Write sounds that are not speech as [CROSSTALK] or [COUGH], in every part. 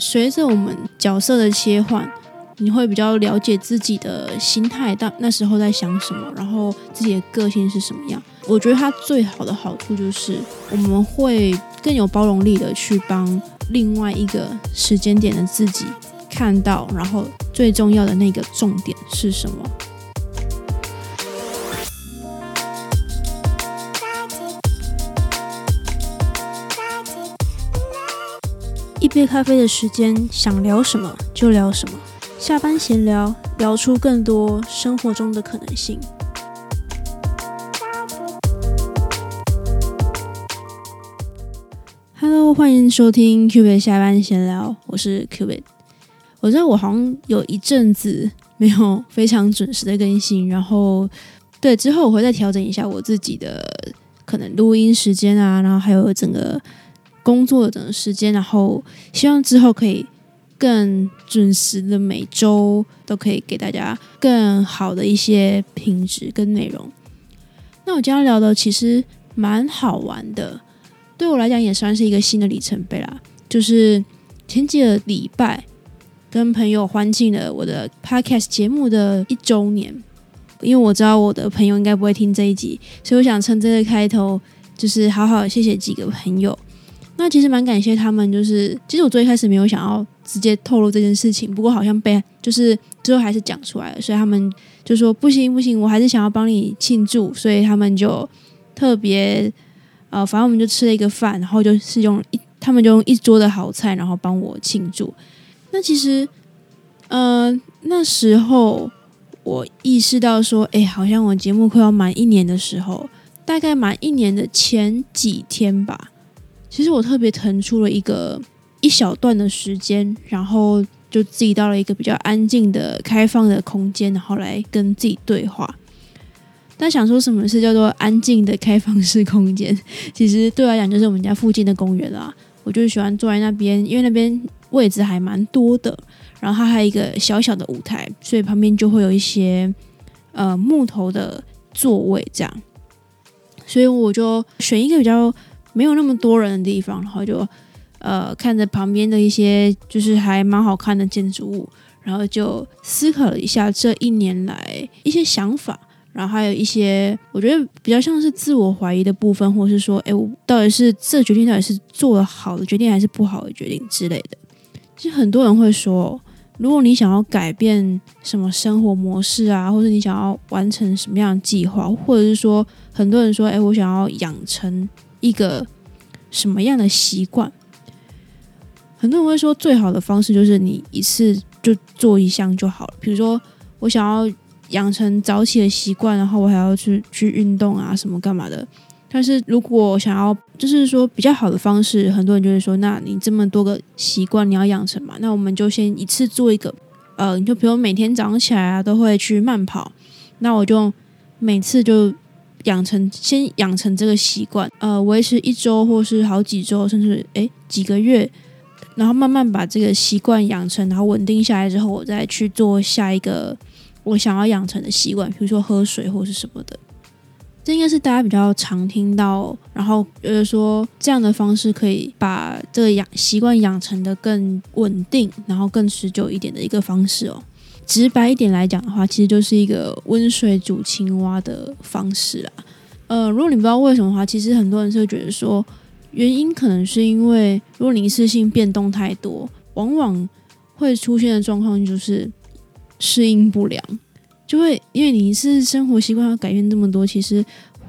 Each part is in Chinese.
随着我们角色的切换，你会比较了解自己的心态，到那时候在想什么，然后自己的个性是什么样。我觉得它最好的好处就是我们会更有包容力的去帮另外一个时间点的自己看到，然后最重要的那个重点是什么。杯咖啡的时间，想聊什么就聊什么。下班闲聊，聊出更多生活中的可能性。Hello，欢迎收听 Q B 下班闲聊，我是 Q B。我知道我好像有一阵子没有非常准时的更新，然后对之后我会再调整一下我自己的可能录音时间啊，然后还有整个。工作的时间，然后希望之后可以更准时的，每周都可以给大家更好的一些品质跟内容。那我今天聊的其实蛮好玩的，对我来讲也算是一个新的里程碑啦。就是前几个礼拜跟朋友欢庆了我的 podcast 节目的一周年，因为我知道我的朋友应该不会听这一集，所以我想趁这个开头，就是好好谢谢几个朋友。那其实蛮感谢他们，就是其实我最开始没有想要直接透露这件事情，不过好像被就是最后还是讲出来了，所以他们就说不行不行，我还是想要帮你庆祝，所以他们就特别呃，反正我们就吃了一个饭，然后就是用一他们就用一桌的好菜，然后帮我庆祝。那其实呃那时候我意识到说，哎，好像我节目快要满一年的时候，大概满一年的前几天吧。其实我特别腾出了一个一小段的时间，然后就自己到了一个比较安静的、开放的空间，然后来跟自己对话。但想说什么是叫做安静的开放式空间？[LAUGHS] 其实对我来讲，就是我们家附近的公园啦。我就喜欢坐在那边，因为那边位置还蛮多的，然后它还有一个小小的舞台，所以旁边就会有一些呃木头的座位这样。所以我就选一个比较。没有那么多人的地方，然后就呃看着旁边的一些就是还蛮好看的建筑物，然后就思考了一下这一年来一些想法，然后还有一些我觉得比较像是自我怀疑的部分，或是说，哎，我到底是这决定到底是做了好的决定还是不好的决定之类的。其实很多人会说，如果你想要改变什么生活模式啊，或者你想要完成什么样的计划，或者是说很多人说，哎，我想要养成。一个什么样的习惯？很多人会说，最好的方式就是你一次就做一项就好了。比如说，我想要养成早起的习惯，然后我还要去去运动啊，什么干嘛的。但是如果想要，就是说比较好的方式，很多人就会说，那你这么多个习惯你要养成嘛？那我们就先一次做一个。呃，你就比如每天早上起来啊，都会去慢跑，那我就每次就。养成先养成这个习惯，呃，维持一周或是好几周，甚至诶几个月，然后慢慢把这个习惯养成，然后稳定下来之后，我再去做下一个我想要养成的习惯，比如说喝水或是什么的。这应该是大家比较常听到，然后觉得说这样的方式可以把这个养习惯养成的更稳定，然后更持久一点的一个方式哦。直白一点来讲的话，其实就是一个温水煮青蛙的方式啦。呃，如果你不知道为什么的话，其实很多人是会觉得说，原因可能是因为如果你一次性变动太多，往往会出现的状况就是适应不良，就会因为你是生活习惯要改变这么多，其实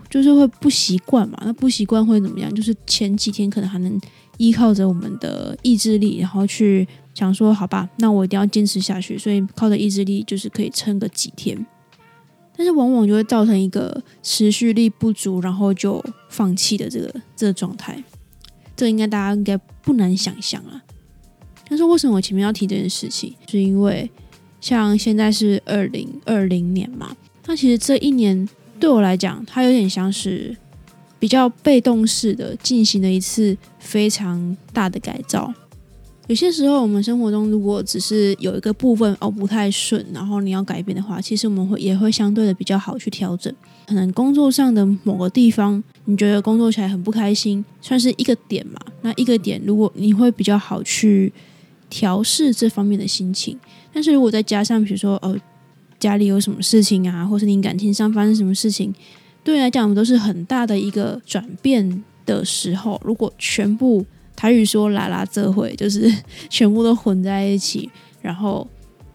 就是会不习惯嘛。那不习惯会怎么样？就是前几天可能还能依靠着我们的意志力，然后去。想说好吧，那我一定要坚持下去，所以靠着意志力就是可以撑个几天，但是往往就会造成一个持续力不足，然后就放弃的这个这个状态。这应该大家应该不难想象啊。但是为什么我前面要提这件事情？是因为像现在是二零二零年嘛，那其实这一年对我来讲，它有点像是比较被动式的进行了一次非常大的改造。有些时候，我们生活中如果只是有一个部分哦不太顺，然后你要改变的话，其实我们会也会相对的比较好去调整。可能工作上的某个地方，你觉得工作起来很不开心，算是一个点嘛？那一个点，如果你会比较好去调试这方面的心情。但是如果再加上，比如说哦，家里有什么事情啊，或是你感情上发生什么事情，对你来讲我们都是很大的一个转变的时候。如果全部台语说“拉拉这会”，就是 [LAUGHS] 全部都混在一起，然后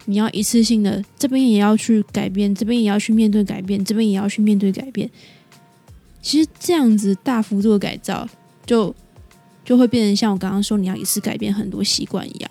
你要一次性的这边也要去改变，这边也要去面对改变，这边也要去面对改变。其实这样子大幅度的改造，就就会变成像我刚刚说，你要一次改变很多习惯一样。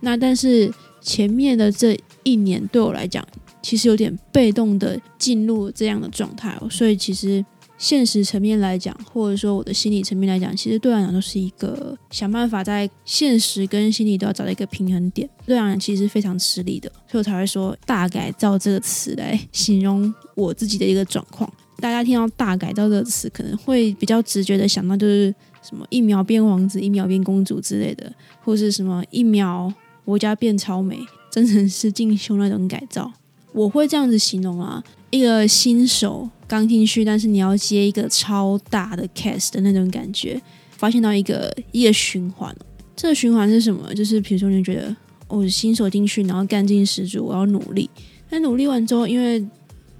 那但是前面的这一年对我来讲，其实有点被动的进入这样的状态哦。所以其实现实层面来讲，或者说我的心理层面来讲，其实对我来讲都是一个想办法在现实跟心理都要找到一个平衡点。对我来讲，其实非常吃力的，所以我才会说“大改造”这个词来形容我自己的一个状况。大家听到“大改造”这个词，可能会比较直觉的想到就是什么一秒变王子、一秒变公主之类的，或是什么一秒我家变超美、真人是 [LAUGHS] 进修那种改造。我会这样子形容啊，一个新手刚进去，但是你要接一个超大的 cast 的那种感觉，发现到一个一个循环。这个循环是什么？就是比如说你觉得我新手进去，然后干劲十足，我要努力。但努力完之后，因为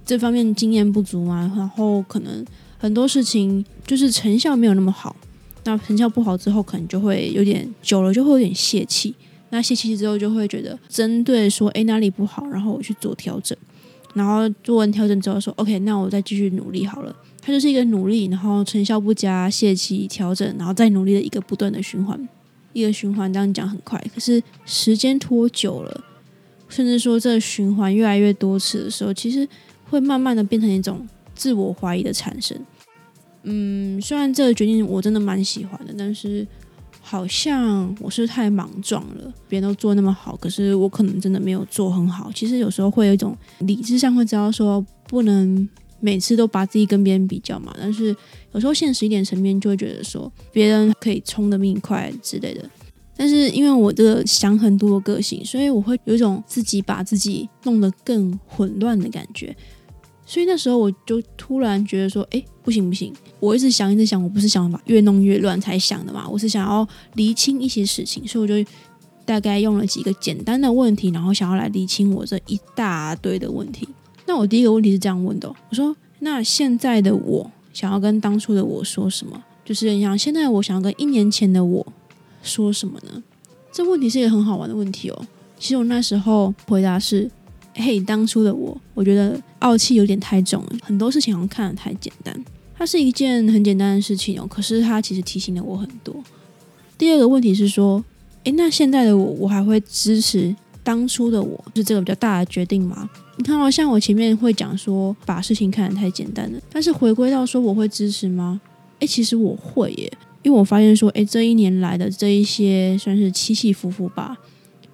这方面经验不足嘛，然后可能很多事情就是成效没有那么好。那成效不好之后，可能就会有点久了，就会有点泄气。那泄气之后，就会觉得针对说，哎，哪里不好，然后我去做调整。然后做完调整之后，说 OK，那我再继续努力好了。它就是一个努力，然后成效不佳，泄气调整，然后再努力的一个不断的循环。一个循环这样讲很快，可是时间拖久了，甚至说这个循环越来越多次的时候，其实。会慢慢的变成一种自我怀疑的产生。嗯，虽然这个决定我真的蛮喜欢的，但是好像我是太莽撞了。别人都做那么好，可是我可能真的没有做很好。其实有时候会有一种理智上会知道说，不能每次都把自己跟别人比较嘛。但是有时候现实一点层面就会觉得说，别人可以冲的命快之类的。但是因为我这个想很多个性，所以我会有一种自己把自己弄得更混乱的感觉。所以那时候我就突然觉得说，哎，不行不行！我一直想一直想，我不是想把越弄越乱才想的嘛，我是想要厘清一些事情，所以我就大概用了几个简单的问题，然后想要来厘清我这一大堆的问题。那我第一个问题是这样问的：我说，那现在的我想要跟当初的我说什么？就是你想现在我想要跟一年前的我说什么呢？这问题是一个很好玩的问题哦。其实我那时候回答是。嘿，当初的我，我觉得傲气有点太重了，很多事情好像看得太简单。它是一件很简单的事情哦，可是它其实提醒了我很多。第二个问题是说，诶，那现在的我，我还会支持当初的我，是这个比较大的决定吗？你看哦，像我前面会讲说，把事情看得太简单了，但是回归到说，我会支持吗？诶，其实我会耶，因为我发现说，诶，这一年来的这一些算是起起伏伏吧，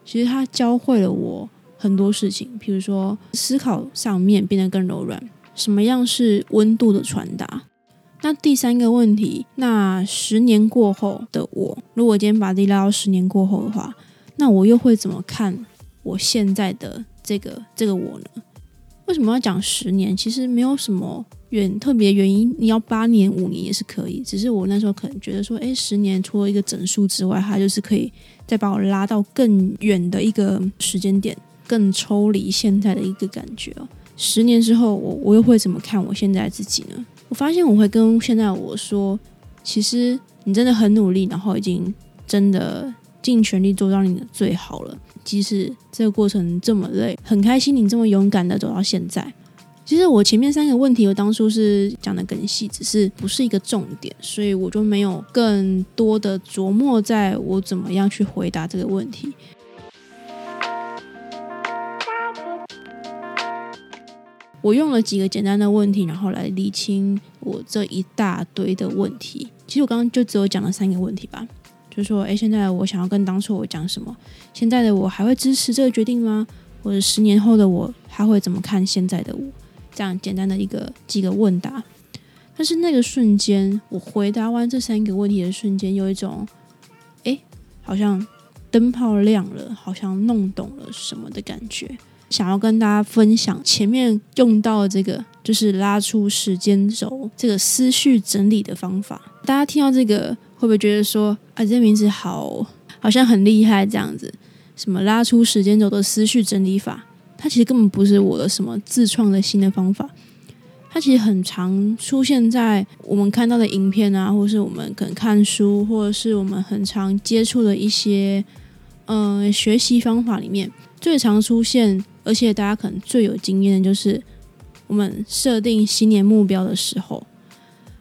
其实它教会了我。很多事情，比如说思考上面变得更柔软，什么样是温度的传达？那第三个问题，那十年过后的我，如果今天把自己拉到十年过后的话，那我又会怎么看我现在的这个这个我呢？为什么要讲十年？其实没有什么远特别原因，你要八年、五年也是可以。只是我那时候可能觉得说，哎，十年除了一个整数之外，它就是可以再把我拉到更远的一个时间点。更抽离现在的一个感觉哦。十年之后，我我又会怎么看我现在自己呢？我发现我会跟现在我说，其实你真的很努力，然后已经真的尽全力做到你的最好了。即使这个过程这么累，很开心你这么勇敢的走到现在。其实我前面三个问题，我当初是讲的更细，只是不是一个重点，所以我就没有更多的琢磨在我怎么样去回答这个问题。我用了几个简单的问题，然后来理清我这一大堆的问题。其实我刚刚就只有讲了三个问题吧，就是说，哎，现在我想要跟当初我讲什么？现在的我还会支持这个决定吗？或者十年后的我还会怎么看现在的我？这样简单的一个几个问答。但是那个瞬间，我回答完这三个问题的瞬间，有一种，哎，好像灯泡亮了，好像弄懂了什么的感觉。想要跟大家分享前面用到的这个，就是拉出时间轴这个思绪整理的方法。大家听到这个会不会觉得说啊，这名字好好像很厉害这样子？什么拉出时间轴的思绪整理法，它其实根本不是我的什么自创的新的方法，它其实很常出现在我们看到的影片啊，或是我们可能看书，或者是我们很常接触的一些呃学习方法里面，最常出现，而且大家可能最有经验的就是我们设定新年目标的时候，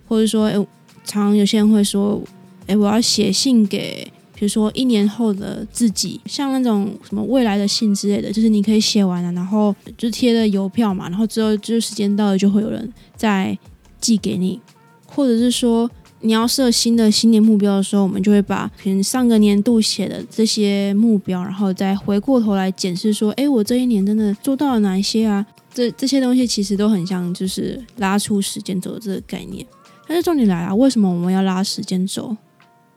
或者说，哎，常有些人会说，哎，我要写信给。比如说一年后的自己，像那种什么未来的信之类的，就是你可以写完了，然后就贴了邮票嘛，然后之后就是时间到了就会有人再寄给你，或者是说你要设新的新年目标的时候，我们就会把可能上个年度写的这些目标，然后再回过头来检视说，哎，我这一年真的做到了哪一些啊？这这些东西其实都很像，就是拉出时间轴这个概念。但是重点来了，为什么我们要拉时间轴？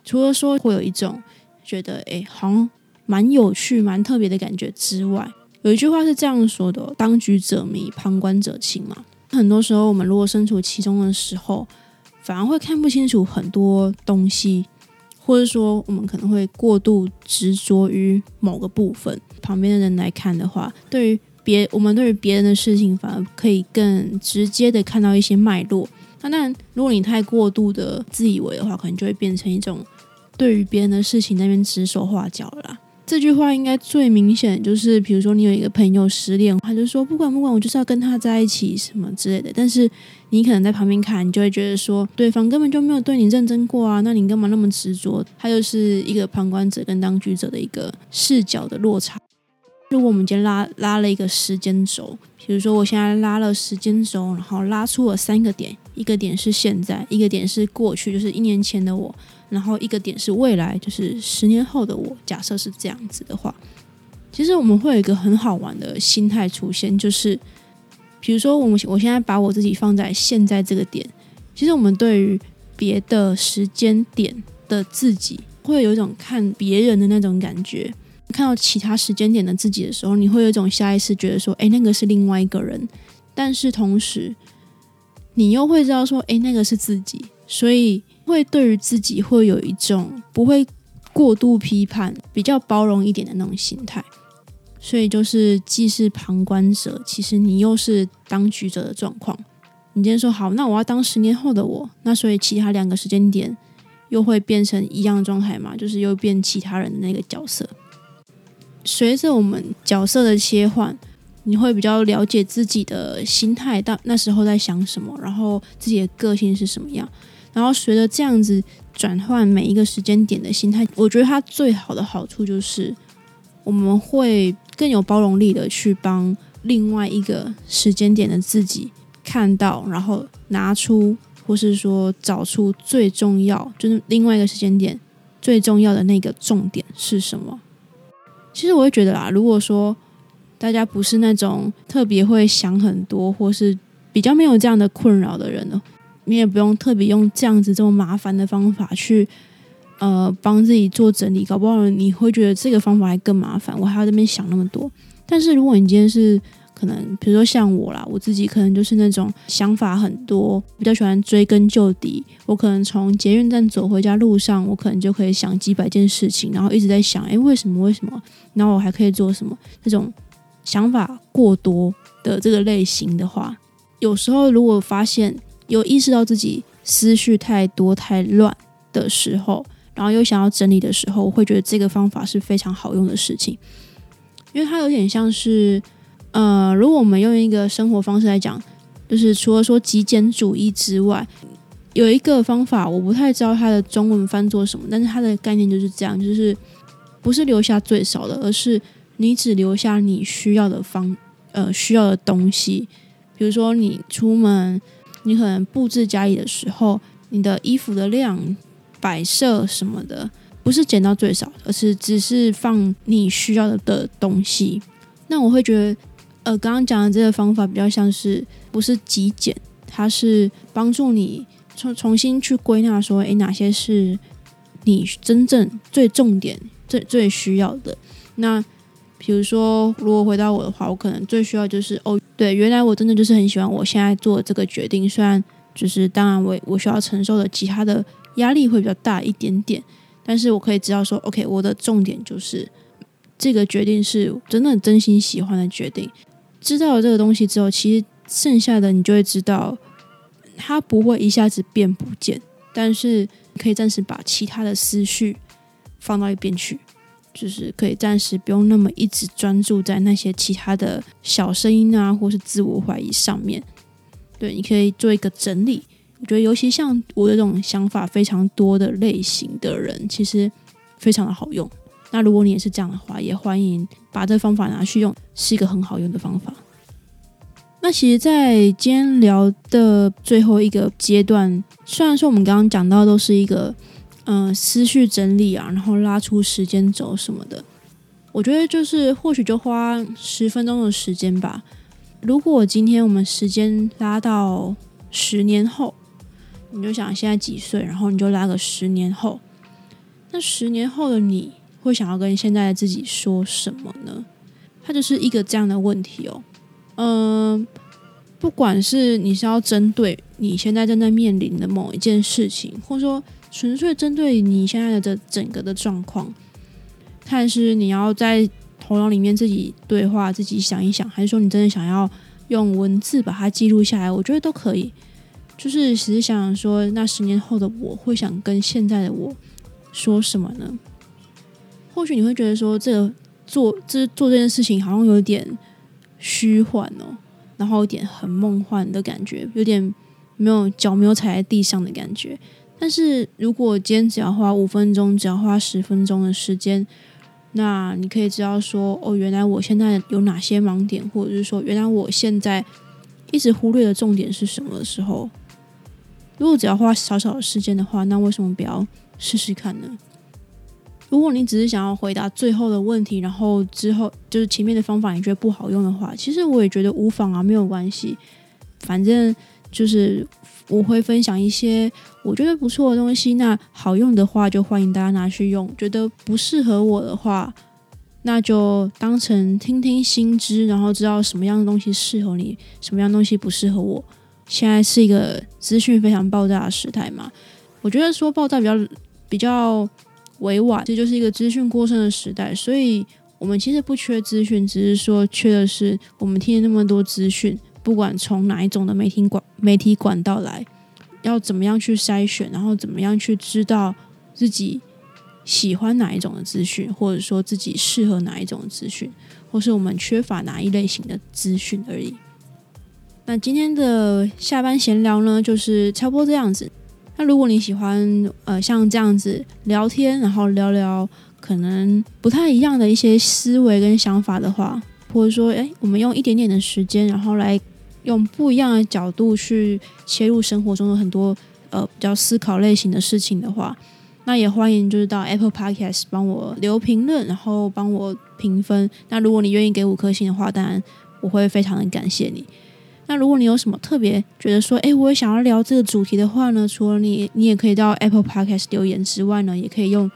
除了说会有一种觉得哎，好像蛮有趣、蛮特别的感觉之外，有一句话是这样说的：“当局者迷，旁观者清。”嘛，很多时候我们如果身处其中的时候，反而会看不清楚很多东西，或者说我们可能会过度执着于某个部分。旁边的人来看的话，对于别我们对于别人的事情，反而可以更直接的看到一些脉络。那当然，如果你太过度的自以为的话，可能就会变成一种。对于别人的事情那边指手画脚了啦。这句话应该最明显就是，比如说你有一个朋友失恋，他就说不管不管，我就是要跟他在一起什么之类的。但是你可能在旁边看，你就会觉得说，对方根本就没有对你认真过啊，那你干嘛那么执着？他就是一个旁观者跟当局者的一个视角的落差。如果我们今天拉拉了一个时间轴，比如说我现在拉了时间轴，然后拉出了三个点，一个点是现在，一个点是过去，就是一年前的我。然后一个点是未来，就是十年后的我。假设是这样子的话，其实我们会有一个很好玩的心态出现，就是比如说我们我现在把我自己放在现在这个点，其实我们对于别的时间点的自己，会有一种看别人的那种感觉。看到其他时间点的自己的时候，你会有一种下意识觉得说，哎，那个是另外一个人。但是同时，你又会知道说，哎，那个是自己，所以。会对于自己会有一种不会过度批判、比较包容一点的那种心态，所以就是既是旁观者，其实你又是当局者的状况。你今天说好，那我要当十年后的我，那所以其他两个时间点又会变成一样的状态嘛？就是又变其他人的那个角色。随着我们角色的切换，你会比较了解自己的心态，到那时候在想什么，然后自己的个性是什么样。然后随着这样子转换每一个时间点的心态，我觉得它最好的好处就是我们会更有包容力的去帮另外一个时间点的自己看到，然后拿出或是说找出最重要，就是另外一个时间点最重要的那个重点是什么。其实我会觉得啦，如果说大家不是那种特别会想很多，或是比较没有这样的困扰的人呢。你也不用特别用这样子这么麻烦的方法去，呃，帮自己做整理，搞不好你会觉得这个方法还更麻烦，我还要那边想那么多。但是如果你今天是可能，比如说像我啦，我自己可能就是那种想法很多，比较喜欢追根究底。我可能从捷运站走回家路上，我可能就可以想几百件事情，然后一直在想，哎，为什么？为什么？然后我还可以做什么？这种想法过多的这个类型的话，有时候如果发现。有意识到自己思绪太多太乱的时候，然后又想要整理的时候，我会觉得这个方法是非常好用的事情，因为它有点像是，呃，如果我们用一个生活方式来讲，就是除了说极简主义之外，有一个方法我不太知道它的中文翻作什么，但是它的概念就是这样，就是不是留下最少的，而是你只留下你需要的方呃需要的东西，比如说你出门。你可能布置家里的时候，你的衣服的量、摆设什么的，不是减到最少，而是只是放你需要的的东西。那我会觉得，呃，刚刚讲的这个方法比较像是不是极简，它是帮助你重重新去归纳，说，诶，哪些是你真正最重点、最最需要的？那比如说，如果回到我的话，我可能最需要就是哦。对，原来我真的就是很喜欢我现在做这个决定，虽然就是当然我我需要承受的其他的压力会比较大一点点，但是我可以知道说，OK，我的重点就是这个决定是真的真心喜欢的决定。知道了这个东西之后，其实剩下的你就会知道，它不会一下子变不见，但是可以暂时把其他的思绪放到一边去，就是可以暂时不用那么一直专注在那些其他的小声音啊，或是自我怀疑上面。对，你可以做一个整理。我觉得，尤其像我这种想法非常多的类型的人，其实非常的好用。那如果你也是这样的话，也欢迎把这方法拿去用，是一个很好用的方法。那其实，在今天聊的最后一个阶段，虽然说我们刚刚讲到都是一个嗯思绪整理啊，然后拉出时间轴什么的，我觉得就是或许就花十分钟的时间吧。如果今天我们时间拉到十年后，你就想现在几岁，然后你就拉个十年后，那十年后的你会想要跟现在的自己说什么呢？它就是一个这样的问题哦。嗯，不管是你是要针对你现在正在面临的某一件事情，或者说纯粹针对你现在的整个的状况，看是你要在头脑里面自己对话、自己想一想，还是说你真的想要用文字把它记录下来，我觉得都可以。就是只是想说，那十年后的我会想跟现在的我说什么呢？或许你会觉得说，这个做这做这件事情好像有点虚幻哦，然后有点很梦幻的感觉，有点没有脚没有踩在地上的感觉。但是如果今天只要花五分钟，只要花十分钟的时间，那你可以知道说，哦，原来我现在有哪些盲点，或者是说，原来我现在一直忽略的重点是什么的时候。如果只要花少少的时间的话，那为什么不要试试看呢？如果你只是想要回答最后的问题，然后之后就是前面的方法你觉得不好用的话，其实我也觉得无妨啊，没有关系。反正就是我会分享一些我觉得不错的东西，那好用的话就欢迎大家拿去用；觉得不适合我的话，那就当成听听新知，然后知道什么样的东西适合你，什么样东西不适合我。现在是一个资讯非常爆炸的时代嘛？我觉得说爆炸比较比较委婉，这就是一个资讯过剩的时代。所以我们其实不缺资讯，只是说缺的是我们听那么多资讯，不管从哪一种的媒体管媒体管道来，要怎么样去筛选，然后怎么样去知道自己喜欢哪一种的资讯，或者说自己适合哪一种资讯，或是我们缺乏哪一类型的资讯而已。那今天的下班闲聊呢，就是差不多这样子。那如果你喜欢呃像这样子聊天，然后聊聊可能不太一样的一些思维跟想法的话，或者说诶，我们用一点点的时间，然后来用不一样的角度去切入生活中的很多呃比较思考类型的事情的话，那也欢迎就是到 Apple Podcast 帮我留评论，然后帮我评分。那如果你愿意给五颗星的话，当然我会非常的感谢你。那如果你有什么特别觉得说，哎，我也想要聊这个主题的话呢，除了你，你也可以到 Apple Podcast 留言之外呢，也可以用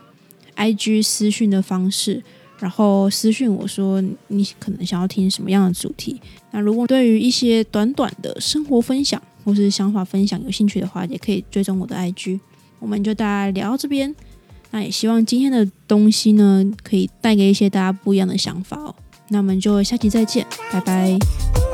IG 私讯的方式，然后私讯我说你可能想要听什么样的主题。那如果对于一些短短的生活分享或是想法分享有兴趣的话，也可以追踪我的 IG。我们就大家聊到这边，那也希望今天的东西呢，可以带给一些大家不一样的想法哦。那我们就下期再见，拜拜。